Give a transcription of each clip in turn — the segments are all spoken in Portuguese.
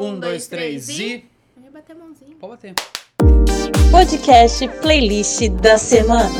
Um, dois, três e. Eu ia bater a mãozinha. Pode bater. Podcast Playlist da Semana.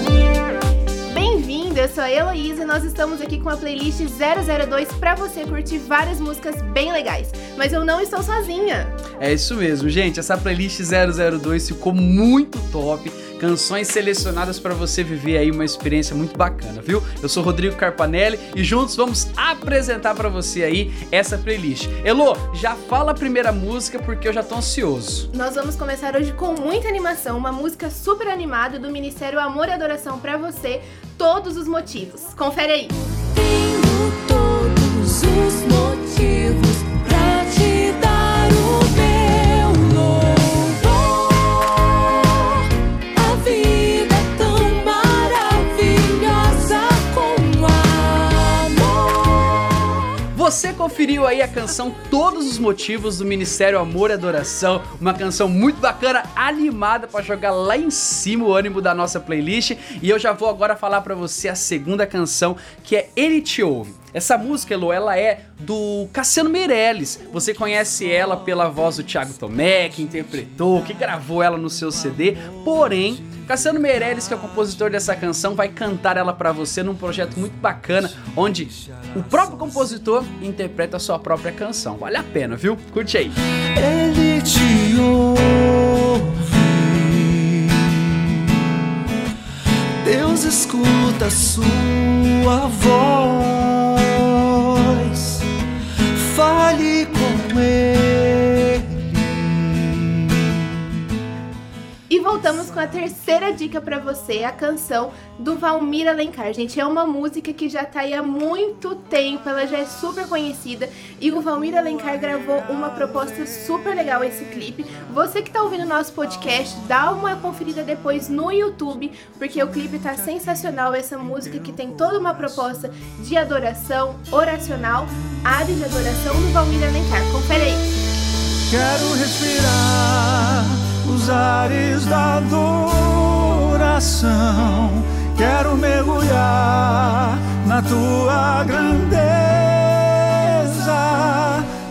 Bem-vindo, eu sou a Heloísa e nós estamos aqui com a playlist 002 pra você curtir várias músicas bem legais. Mas eu não estou sozinha. É isso mesmo, gente. Essa playlist 002 ficou muito top. Canções selecionadas para você viver aí uma experiência muito bacana, viu? Eu sou Rodrigo Carpanelli e juntos vamos apresentar para você aí essa playlist. Elo, já fala a primeira música porque eu já tô ansioso. Nós vamos começar hoje com muita animação, uma música super animada do Ministério Amor e Adoração pra você, todos os motivos. Confere aí. Tenho Conferiu aí a canção Todos os Motivos do Ministério Amor e Adoração, uma canção muito bacana, animada para jogar lá em cima o ânimo da nossa playlist. E eu já vou agora falar para você a segunda canção, que é Ele Te Ouve. Essa música, Elo, ela é do Cassiano Meirelles. Você conhece ela pela voz do Thiago Tomé, que interpretou, que gravou ela no seu CD. Porém, Cassiano Meirelles, que é o compositor dessa canção, vai cantar ela pra você num projeto muito bacana, onde o próprio compositor interpreta a sua própria canção. Vale a pena, viu? Curte aí. Ele te ouve. Deus escuta a sua voz. Fale voltamos com a terceira dica pra você, a canção do Valmir Alencar. Gente, é uma música que já tá aí há muito tempo, ela já é super conhecida e o Valmir Alencar gravou uma proposta super legal esse clipe. Você que tá ouvindo nosso podcast, dá uma conferida depois no YouTube, porque o clipe tá sensacional, essa música que tem toda uma proposta de adoração, oracional, área de adoração do Valmir Alencar. Confere aí. Quero respirar os ares da adoração. Quero mergulhar na tua grandeza.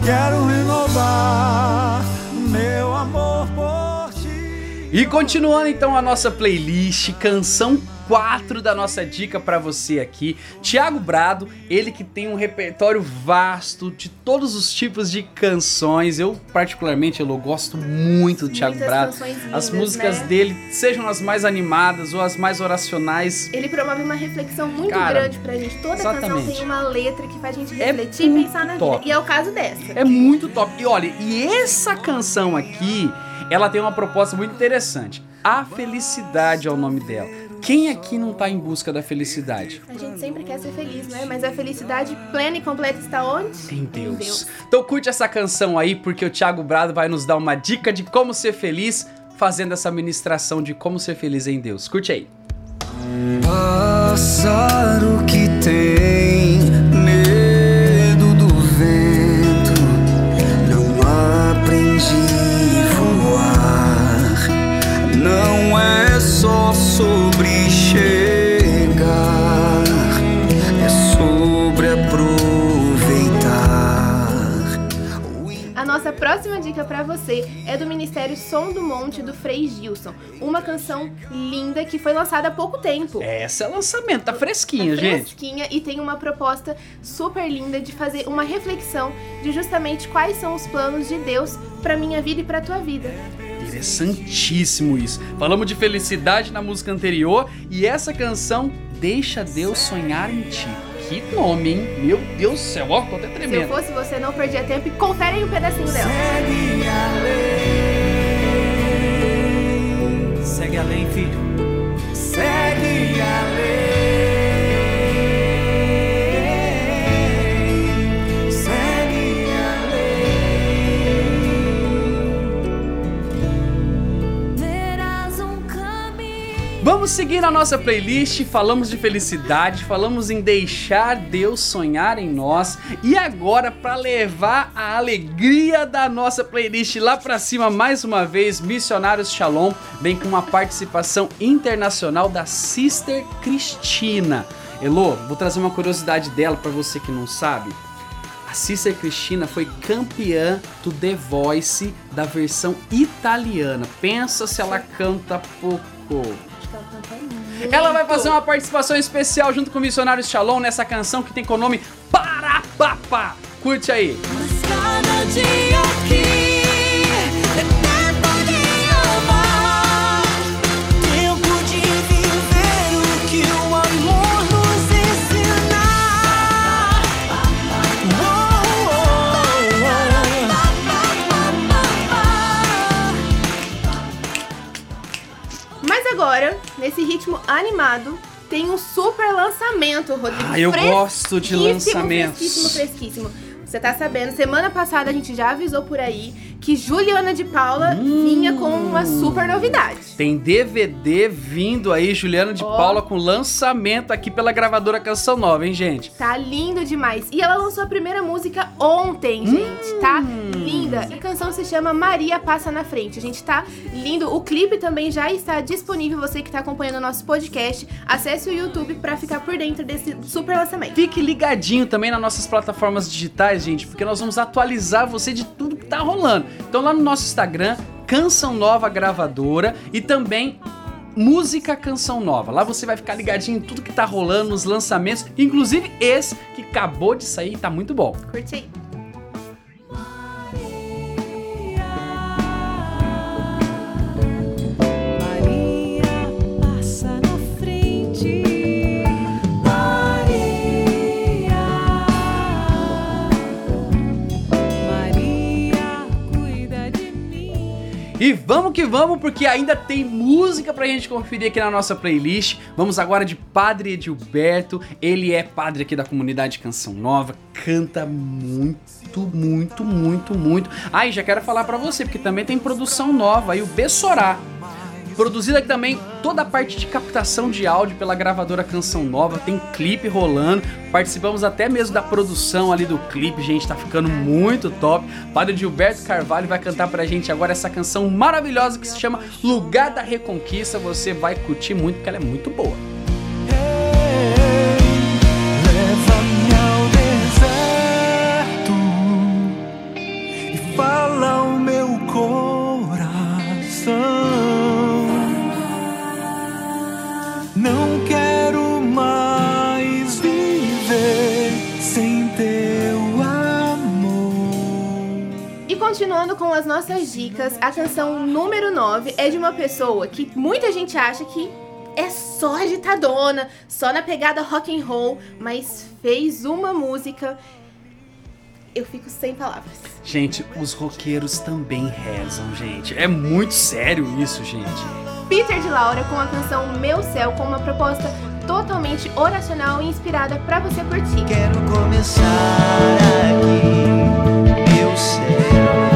Quero renovar meu amor por ti. E continuando então a nossa playlist, canção 4 da nossa dica pra você aqui. Thiago Brado, ele que tem um repertório vasto de todos os tipos de canções. Eu particularmente eu gosto muito do Thiago Muitas Brado. canções As lindas, músicas né? dele, sejam as mais animadas ou as mais oracionais, Ele promove uma reflexão muito Cara, grande pra gente. Toda canção exatamente. tem uma letra que faz a gente É refletir e muito pensar na top. vida. E é o caso dessa. É muito top. E olha, e essa canção aqui, ela tem uma proposta muito interessante. A felicidade é o nome dela. Quem aqui não tá em busca da felicidade? A gente sempre quer ser feliz, né? Mas a felicidade plena e completa está onde? Em Deus. Então curte essa canção aí, porque o Thiago Brado vai nos dar uma dica de como ser feliz, fazendo essa ministração de como ser feliz em Deus. Curte aí. Pássaro que tem próxima dica pra você é do Ministério Som do Monte do Frei Gilson. Uma canção linda que foi lançada há pouco tempo. Essa é lançamento, tá fresquinha, Tá gente. fresquinha e tem uma proposta super linda de fazer uma reflexão de justamente quais são os planos de Deus pra minha vida e pra tua vida. Interessantíssimo isso. Falamos de felicidade na música anterior e essa canção Deixa Deus Sonhar em Ti. Que nome, hein? Meu Deus do céu, ó, tô até Se eu tremendo. fosse você, não perdia tempo e confere aí um pedacinho dela. Segue além. Segue além, filho. Segue além. Vamos seguir a nossa playlist. Falamos de felicidade, falamos em deixar Deus sonhar em nós. E agora, para levar a alegria da nossa playlist lá para cima mais uma vez, Missionários Shalom vem com uma participação internacional da Sister Cristina. Elô, vou trazer uma curiosidade dela para você que não sabe. A Cícera Cristina foi campeã do The Voice da versão italiana. Pensa se ela canta pouco. Ela vai fazer uma participação especial junto com o Missionário Shalom nessa canção que tem como nome Parapapa. Curte aí. Agora, nesse ritmo animado, tem um super lançamento, Rodrigo. Ah, eu gosto de lançamentos. Fresquíssimo, fresquíssimo. Você tá sabendo, semana passada a gente já avisou por aí que Juliana de Paula Hum. vinha com uma super novidade. Tem DVD vindo aí, Juliana de Ó. Paula, com lançamento aqui pela gravadora Canção Nova, hein, gente? Tá lindo demais. E ela lançou a primeira música ontem, gente. Tá linda. E a canção se chama Maria Passa na Frente. Gente, tá lindo. O clipe também já está disponível. Você que tá acompanhando o nosso podcast, acesse o YouTube pra ficar por dentro desse super lançamento. Fique ligadinho também nas nossas plataformas digitais, gente, porque nós vamos atualizar você de tudo tá rolando. Então lá no nosso Instagram, Canção Nova Gravadora e também Música Canção Nova. Lá você vai ficar ligadinho em tudo que tá rolando, nos lançamentos, inclusive esse que acabou de sair tá muito bom. Curte aí. E vamos que vamos, porque ainda tem música pra gente conferir aqui na nossa playlist. Vamos agora de Padre Edilberto. Ele é padre aqui da comunidade Canção Nova, canta muito, muito, muito, muito. Ah, já quero falar pra você, porque também tem produção nova aí, o Bessorá. Produzida aqui também toda a parte de captação de áudio pela gravadora Canção Nova, tem clipe rolando, participamos até mesmo da produção ali do clipe, gente, tá ficando muito top. Padre Gilberto Carvalho vai cantar pra gente agora essa canção maravilhosa que se chama Lugar da Reconquista, você vai curtir muito porque ela é muito boa. Continuando com as nossas dicas, a canção número 9 é de uma pessoa que muita gente acha que é só agitadona, só na pegada rock and roll, mas fez uma música. Eu fico sem palavras. Gente, os roqueiros também rezam, gente. É muito sério isso, gente. Peter de Laura com a canção Meu Céu, com uma proposta totalmente oracional e inspirada pra você curtir. Quero começar aqui, céu,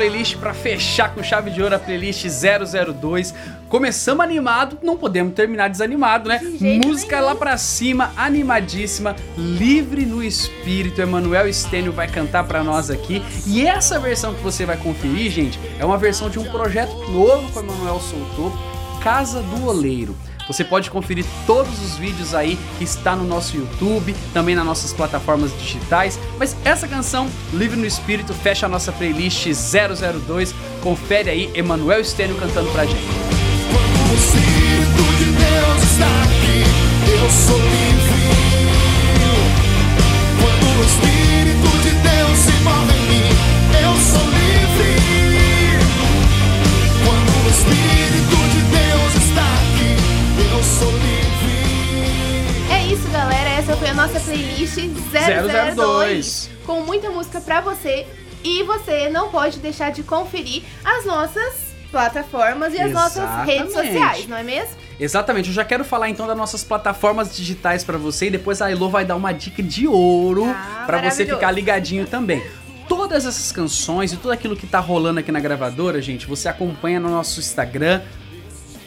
playlist pra fechar com chave de ouro a playlist 002. Começamos animado, não podemos terminar desanimado, né? De Música nenhum. lá pra cima, animadíssima, livre no espírito. Emanuel Stênio vai cantar pra nós aqui. E essa versão que você vai conferir, gente, é uma versão de um projeto novo que o Emanuel soltou, Casa do Oleiro. Você pode conferir todos os vídeos aí que está no nosso YouTube, também nas nossas plataformas digitais. Mas essa canção, Livre no Espírito, fecha a nossa playlist 002. Confere aí, Emanuel Stênio cantando pra gente. Quando o Espírito de Deus está aqui, eu sou livre. Quando o Espírito de Deus se move em mim, a nossa playlist 002, 002. com muita música pra você. E você não pode deixar de conferir as nossas plataformas e as nossas redes Exatamente. sociais, não é mesmo? Exatamente, eu já quero falar então das nossas plataformas digitais pra você e depois a Elo vai dar uma dica de ouro Ah, pra você ficar ligadinho também. Todas essas canções e tudo aquilo que tá rolando aqui na gravadora, gente, você acompanha no nosso Instagram,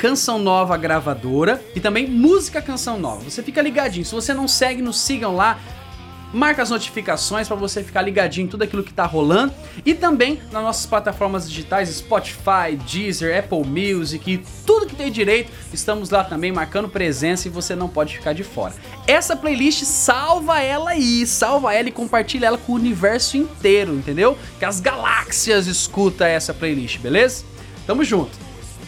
Canção Nova Gravadora e também Música Canção Nova. Você fica ligadinho. Se você não segue, nos sigam lá. Marca as notificações para você ficar ligadinho em tudo aquilo que tá rolando e também nas nossas plataformas digitais Spotify, Deezer, Apple Music tudo que tem direito, estamos lá também marcando presença e você não pode ficar de fora. Essa playlist salva ela aí, salva ela e compartilha ela com o universo inteiro, entendeu? Que as galáxias escuta essa playlist, beleza? Tamo junto.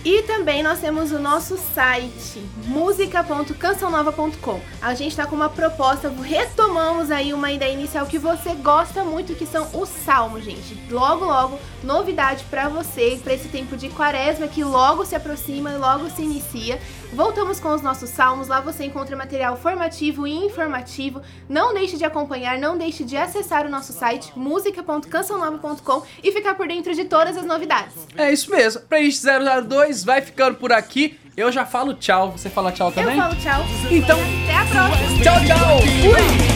E também nós temos o nosso site, música.cançãonova.com. A gente está com uma proposta, retomamos aí uma ideia inicial que você gosta muito, que são os salmos, gente. Logo, logo, novidade para você, para esse tempo de quaresma que logo se aproxima e logo se inicia. Voltamos com os nossos salmos, lá você encontra material formativo e informativo. Não deixe de acompanhar, não deixe de acessar o nosso site, música.cançãonova.com e ficar por dentro de todas as novidades. É isso mesmo. Playlist 002 vai ficando por aqui. Eu já falo tchau. Você fala tchau também? Eu falo tchau. Então- até a próxima. Tchau, tchau. Fui.